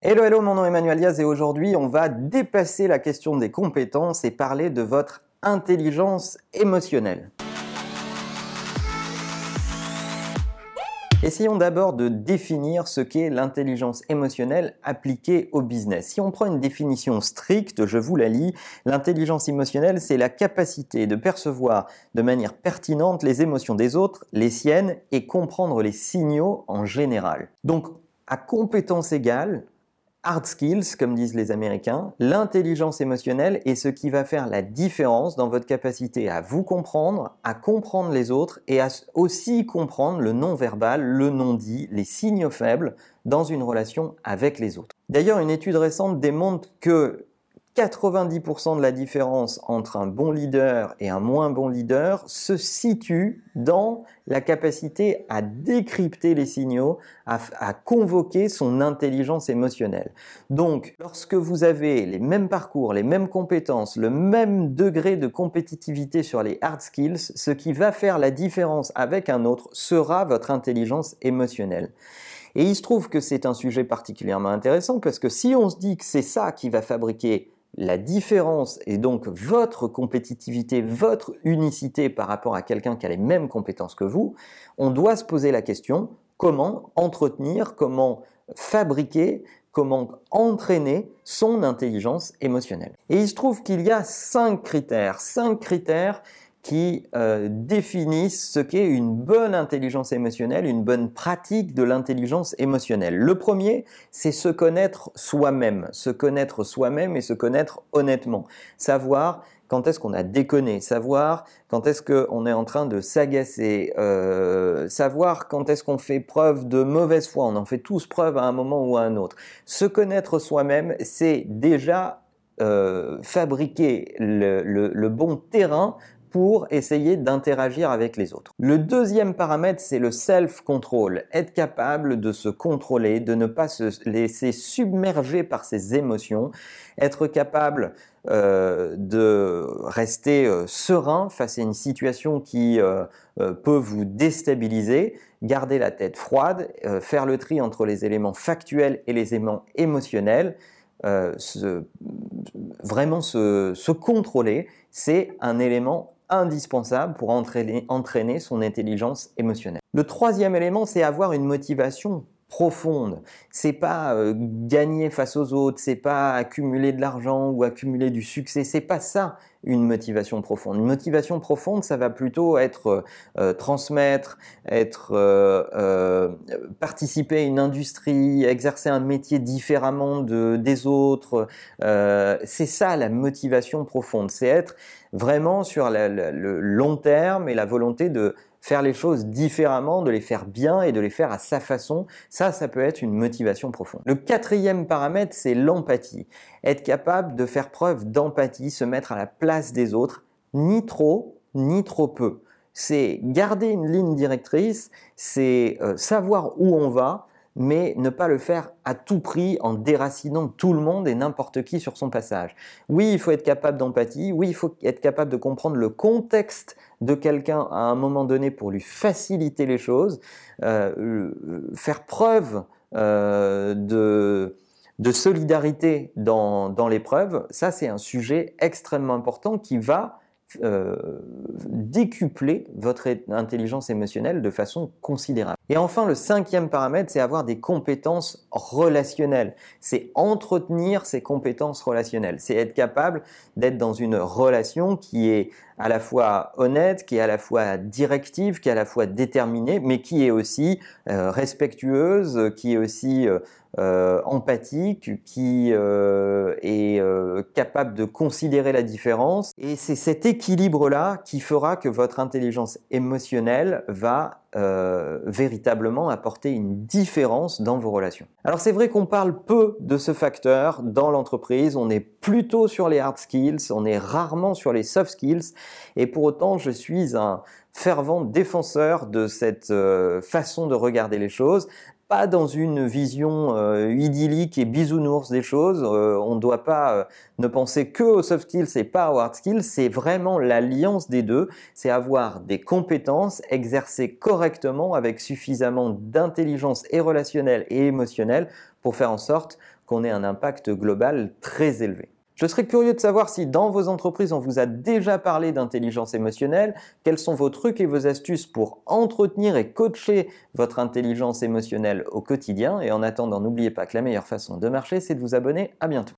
Hello, hello, mon nom est Emmanuel Diaz et aujourd'hui on va dépasser la question des compétences et parler de votre intelligence émotionnelle. Essayons d'abord de définir ce qu'est l'intelligence émotionnelle appliquée au business. Si on prend une définition stricte, je vous la lis, l'intelligence émotionnelle, c'est la capacité de percevoir de manière pertinente les émotions des autres, les siennes, et comprendre les signaux en général. Donc, à compétence égale, hard skills, comme disent les Américains, l'intelligence émotionnelle est ce qui va faire la différence dans votre capacité à vous comprendre, à comprendre les autres et à aussi comprendre le non-verbal, le non-dit, les signes faibles dans une relation avec les autres. D'ailleurs, une étude récente démontre que 90% de la différence entre un bon leader et un moins bon leader se situe dans la capacité à décrypter les signaux, à, convoquer son intelligence émotionnelle. Donc, lorsque vous avez les mêmes parcours, les mêmes compétences, le même degré de compétitivité sur les hard skills, ce qui va faire la différence avec un autre sera votre intelligence émotionnelle. Et il se trouve que c'est un sujet particulièrement intéressant parce que si on se dit que c'est ça qui va fabriquer la différence et donc votre compétitivité, votre unicité par rapport à quelqu'un qui a les mêmes compétences que vous, on doit se poser la question comment entretenir, comment fabriquer, comment entraîner son intelligence émotionnelle. Et il se trouve qu'il y a cinq critères, cinq critères qui euh, définissent ce qu'est une bonne intelligence émotionnelle, une bonne pratique de l'intelligence émotionnelle. Le premier, c'est se connaître soi-même, se connaître soi-même et se connaître honnêtement. Savoir quand est-ce qu'on a déconné, savoir quand est-ce qu'on est en train de s'agacer, euh, savoir quand est-ce qu'on fait preuve de mauvaise foi, on en fait tous preuve à un moment ou à un autre. Se connaître soi-même, c'est déjà euh, fabriquer le, le, bon terrain pour essayer d'interagir avec les autres. Le deuxième paramètre, c'est le self-control. Être capable de se contrôler, de ne pas se laisser submerger par ses émotions, être capable euh, de rester euh, serein face à une situation qui euh, peut vous déstabiliser, garder la tête froide, faire le tri entre les éléments factuels et les éléments émotionnels, vraiment se contrôler, c'est un élément indispensable pour entraîner, son intelligence émotionnelle. Le troisième élément, c'est avoir une motivation profonde. C'est pas euh, gagner face aux autres, c'est pas accumuler de l'argent ou accumuler du succès, c'est pas ça une motivation profonde. Une motivation profonde, ça va plutôt être euh, euh, transmettre, être participer à une industrie, exercer un métier différemment de, des autres. c'est ça la motivation profonde, c'est être vraiment sur le long terme et la volonté de faire les choses différemment, de les faire bien et de les faire à sa façon, ça, ça peut être une motivation profonde. Le quatrième paramètre, c'est l'empathie. Être capable de faire preuve d'empathie, se mettre à la place des autres, ni trop, ni trop peu. C'est garder une ligne directrice, c'est euh, savoir où on va, mais ne pas le faire à tout prix en déracinant tout le monde et n'importe qui sur son passage. Oui, il faut être capable d'empathie, oui, il faut être capable de comprendre le contexte de quelqu'un à un moment donné pour lui faciliter les choses, euh, faire preuve euh, de, solidarité dans, dans l'épreuve, ça c'est un sujet extrêmement important qui va euh, décupler votre intelligence émotionnelle de façon considérable. Et enfin, le cinquième paramètre, c'est avoir des compétences relationnelles. C'est entretenir ces compétences relationnelles. C'est être capable d'être dans une relation qui est à la fois honnête, qui est à la fois directive, qui est à la fois déterminée, mais qui est aussi euh, respectueuse, qui est aussi euh, euh, empathique, qui euh, est capable de considérer la différence. Et c'est cet équilibre-là qui fera que votre intelligence émotionnelle va véritablement apporter une différence dans vos relations. Alors c'est vrai qu'on parle peu de ce facteur dans l'entreprise, on est plutôt sur les hard skills, on est rarement sur les soft skills, et pour autant je suis un fervent défenseur de cette façon de regarder les choses pas dans une vision euh, idyllique et bisounours des choses. Euh, on ne doit pas euh, ne penser que soft skills et pas aux hard skills. C'est vraiment l'alliance des deux. C'est avoir des compétences, exercer correctement avec suffisamment d'intelligence et relationnelle et émotionnelle pour faire en sorte qu'on ait un impact global très élevé. Je serais curieux de savoir si dans vos entreprises on vous a déjà parlé d'intelligence émotionnelle, quels sont vos trucs et vos astuces pour entretenir et coacher votre intelligence émotionnelle au quotidien? Et en attendant, n'oubliez pas que la meilleure façon de marcher, c'est de vous abonner. À bientôt.